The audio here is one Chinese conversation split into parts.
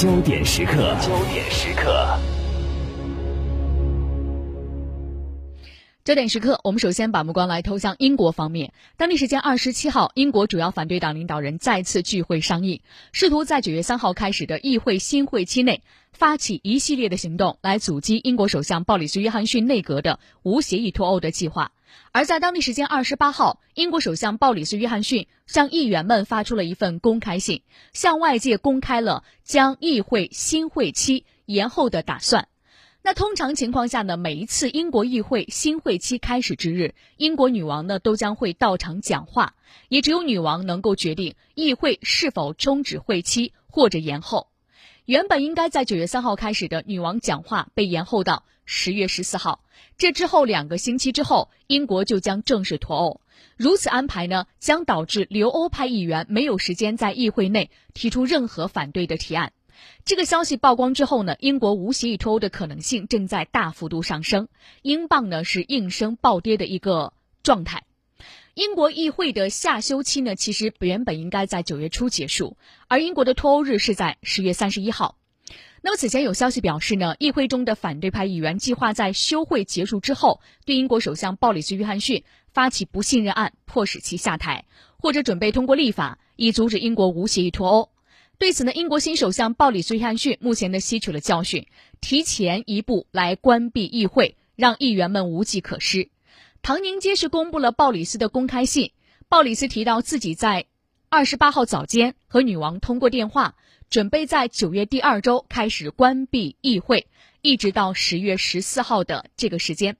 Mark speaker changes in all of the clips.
Speaker 1: 焦点时刻，焦点时刻。
Speaker 2: 焦点时刻，我们首先把目光来投向英国方面。当地时间二十七号，英国主要反对党领导人再次聚会商议，试图在九月三号开始的议会新会期内发起一系列的行动，来阻击英国首相鲍里斯·约翰逊内阁的无协议脱欧的计划。而在当地时间二十八号，英国首相鲍里斯·约翰逊向议员们发出了一份公开信，向外界公开了将议会新会期延后的打算。那通常情况下呢，每一次英国议会新会期开始之日，英国女王呢都将会到场讲话，也只有女王能够决定议会是否终止会期或者延后。原本应该在九月三号开始的女王讲话被延后到十月十四号，这之后两个星期之后，英国就将正式脱欧。如此安排呢，将导致留欧派议员没有时间在议会内提出任何反对的提案。这个消息曝光之后呢，英国无协议脱欧的可能性正在大幅度上升，英镑呢是应声暴跌的一个状态。英国议会的下休期呢，其实原本应该在九月初结束，而英国的脱欧日是在十月三十一号。那么此前有消息表示呢，议会中的反对派议员计划在休会结束之后，对英国首相鲍里斯·约翰逊发起不信任案，迫使其下台，或者准备通过立法以阻止英国无协议脱欧。对此呢，英国新首相鲍里斯·约翰逊目前呢吸取了教训，提前一步来关闭议会，让议员们无计可施。唐宁街是公布了鲍里斯的公开信，鲍里斯提到自己在二十八号早间和女王通过电话，准备在九月第二周开始关闭议会，一直到十月十四号的这个时间。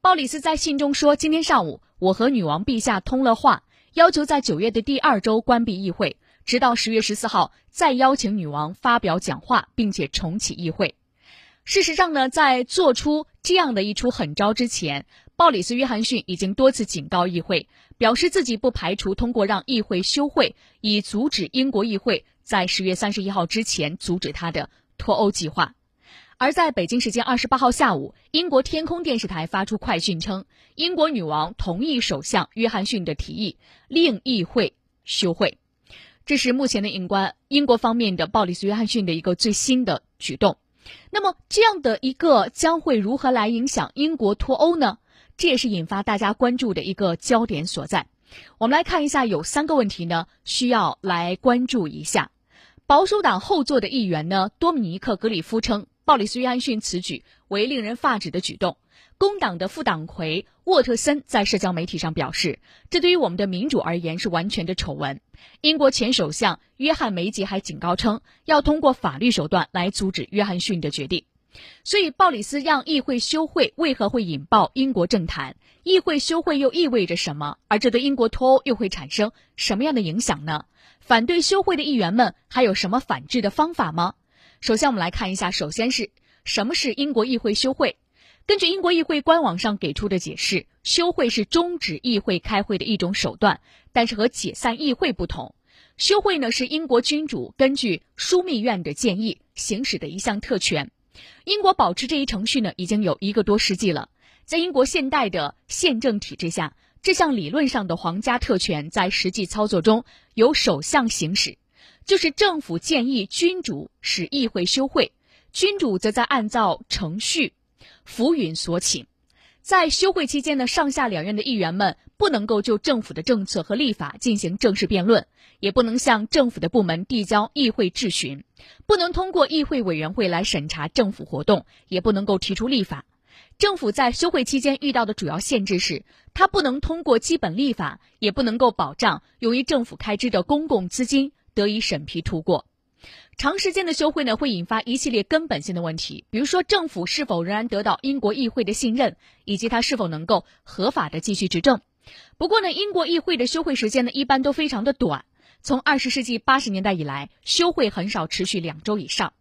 Speaker 2: 鲍里斯在信中说：“今天上午我和女王陛下通了话，要求在九月的第二周关闭议会。”直到十月十四号再邀请女王发表讲话，并且重启议会。事实上呢，在做出这样的一出狠招之前，鲍里斯·约翰逊已经多次警告议会，表示自己不排除通过让议会休会，以阻止英国议会在十月三十一号之前阻止他的脱欧计划。而在北京时间二十八号下午，英国天空电视台发出快讯称，英国女王同意首相约翰逊的提议，令议会休会。这是目前的英关英国方面的鲍里斯·约翰逊的一个最新的举动。那么，这样的一个将会如何来影响英国脱欧呢？这也是引发大家关注的一个焦点所在。我们来看一下，有三个问题呢，需要来关注一下。保守党后座的议员呢，多米尼克·格里夫称，鲍里斯·约翰逊此举为令人发指的举动。工党的副党魁沃特森在社交媒体上表示：“这对于我们的民主而言是完全的丑闻。”英国前首相约翰梅吉还警告称，要通过法律手段来阻止约翰逊的决定。所以，鲍里斯让议会休会，为何会引爆英国政坛？议会休会又意味着什么？而这对英国脱欧又会产生什么样的影响呢？反对休会的议员们还有什么反制的方法吗？首先，我们来看一下，首先是什么是英国议会休会？根据英国议会官网上给出的解释，休会是终止议会开会的一种手段，但是和解散议会不同。休会呢是英国君主根据枢密院的建议行使的一项特权。英国保持这一程序呢已经有一个多世纪了。在英国现代的宪政体制下，这项理论上的皇家特权在实际操作中由首相行使，就是政府建议君主使议会休会，君主则在按照程序。浮云所请，在休会期间呢，上下两院的议员们不能够就政府的政策和立法进行正式辩论，也不能向政府的部门递交议会质询，不能通过议会委员会来审查政府活动，也不能够提出立法。政府在休会期间遇到的主要限制是，它不能通过基本立法，也不能够保障由于政府开支的公共资金得以审批通过。长时间的休会呢，会引发一系列根本性的问题，比如说政府是否仍然得到英国议会的信任，以及它是否能够合法的继续执政。不过呢，英国议会的休会时间呢，一般都非常的短。从二十世纪八十年代以来，休会很少持续两周以上。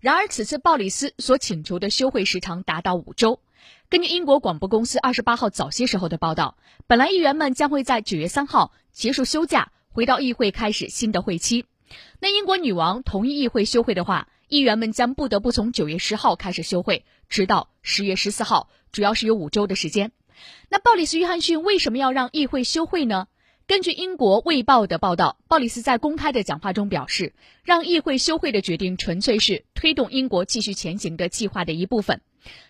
Speaker 2: 然而，此次鲍里斯所请求的休会时长达到五周。根据英国广播公司二十八号早些时候的报道，本来议员们将会在九月三号结束休假，回到议会开始新的会期。那英国女王同意议会休会的话，议员们将不得不从九月十号开始休会，直到十月十四号，主要是有五周的时间。那鲍里斯·约翰逊为什么要让议会休会呢？根据英国《卫报》的报道，鲍里斯在公开的讲话中表示，让议会休会的决定纯粹是推动英国继续前行的计划的一部分。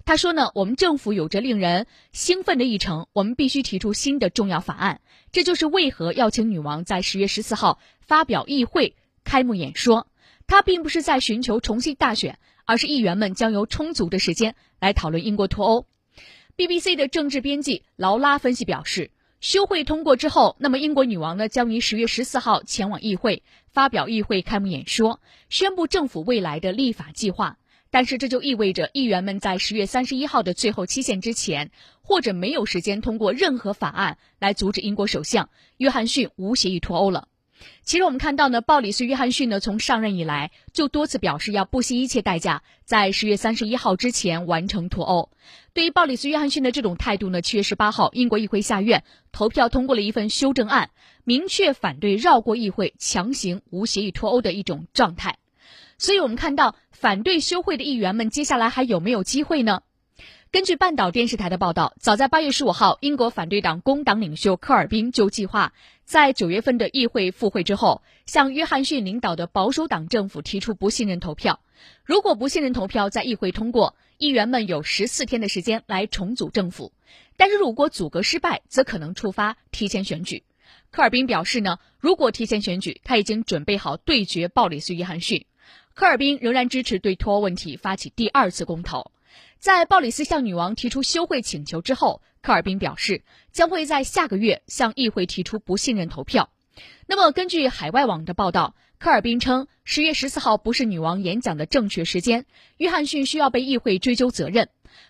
Speaker 2: 他说呢，我们政府有着令人兴奋的议程，我们必须提出新的重要法案。这就是为何要请女王在十月十四号发表议会开幕演说。他并不是在寻求重新大选，而是议员们将有充足的时间来讨论英国脱欧。BBC 的政治编辑劳拉分析表示。休会通过之后，那么英国女王呢将于十月十四号前往议会发表议会开幕演说，宣布政府未来的立法计划。但是这就意味着议员们在十月三十一号的最后期限之前，或者没有时间通过任何法案来阻止英国首相约翰逊无协议脱欧了。其实我们看到呢，鲍里斯·约翰逊呢从上任以来就多次表示要不惜一切代价在十月三十一号之前完成脱欧。对于鲍里斯·约翰逊的这种态度呢，七月十八号，英国议会下院投票通过了一份修正案，明确反对绕过议会强行无协议脱欧的一种状态。所以我们看到反对休会的议员们接下来还有没有机会呢？根据半岛电视台的报道，早在八月十五号，英国反对党工党领袖科尔宾就计划在九月份的议会复会之后，向约翰逊领导的保守党政府提出不信任投票。如果不信任投票在议会通过，议员们有十四天的时间来重组政府。但是如果阻隔失败，则可能触发提前选举。科尔宾表示呢，如果提前选举，他已经准备好对决鲍里斯·约翰逊。科尔宾仍然支持对脱欧问题发起第二次公投。在鲍里斯向女王提出休会请求之后，科尔宾表示将会在下个月向议会提出不信任投票。那么，根据海外网的报道，科尔宾称十月十四号不是女王演讲的正确时间，约翰逊需要被议会追究责任。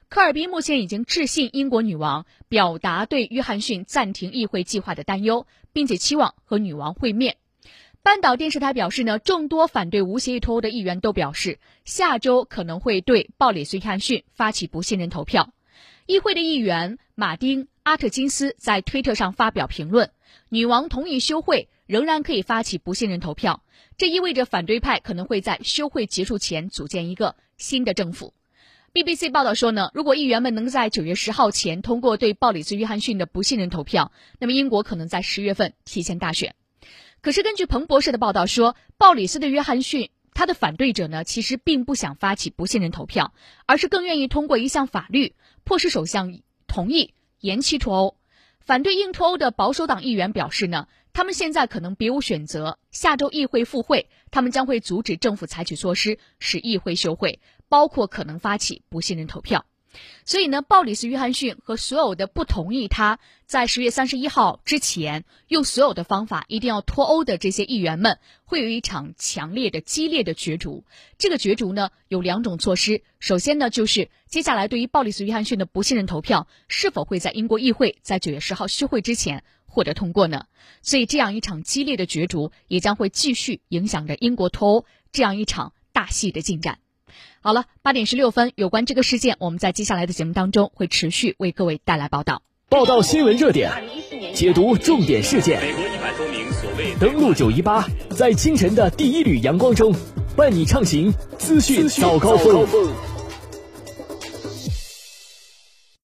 Speaker 2: 科尔宾目前已经致信英国女王，表达对约翰逊暂停议会计划的担忧，并且期望和女王会面。半岛电视台表示呢，众多反对无协议脱欧的议员都表示，下周可能会对鲍里斯·约翰逊发起不信任投票。议会的议员马丁·阿特金斯在推特上发表评论：“女王同意休会，仍然可以发起不信任投票。这意味着反对派可能会在休会结束前组建一个新的政府。”BBC 报道说呢，如果议员们能在九月十号前通过对鲍里斯·约翰逊的不信任投票，那么英国可能在十月份提前大选。可是，根据彭博社的报道说，鲍里斯的约翰逊，他的反对者呢，其实并不想发起不信任投票，而是更愿意通过一项法律，迫使首相同意延期脱欧。反对硬脱欧的保守党议员表示呢，他们现在可能别无选择，下周议会复会，他们将会阻止政府采取措施使议会休会，包括可能发起不信任投票。所以呢，鲍里斯·约翰逊和所有的不同意他在十月三十一号之前用所有的方法一定要脱欧的这些议员们，会有一场强烈的、激烈的角逐。这个角逐呢，有两种措施。首先呢，就是接下来对于鲍里斯·约翰逊的不信任投票是否会在英国议会在九月十号休会之前获得通过呢？所以这样一场激烈的角逐也将会继续影响着英国脱欧这样一场大戏的进展。好了，八点十六分，有关这个事件，我们在接下来的节目当中会持续为各位带来报道。
Speaker 1: 报道新闻热点，解读重点事件。美国一百多名所谓登陆九一八，在清晨的第一缕阳光中，伴你畅行资讯早高峰。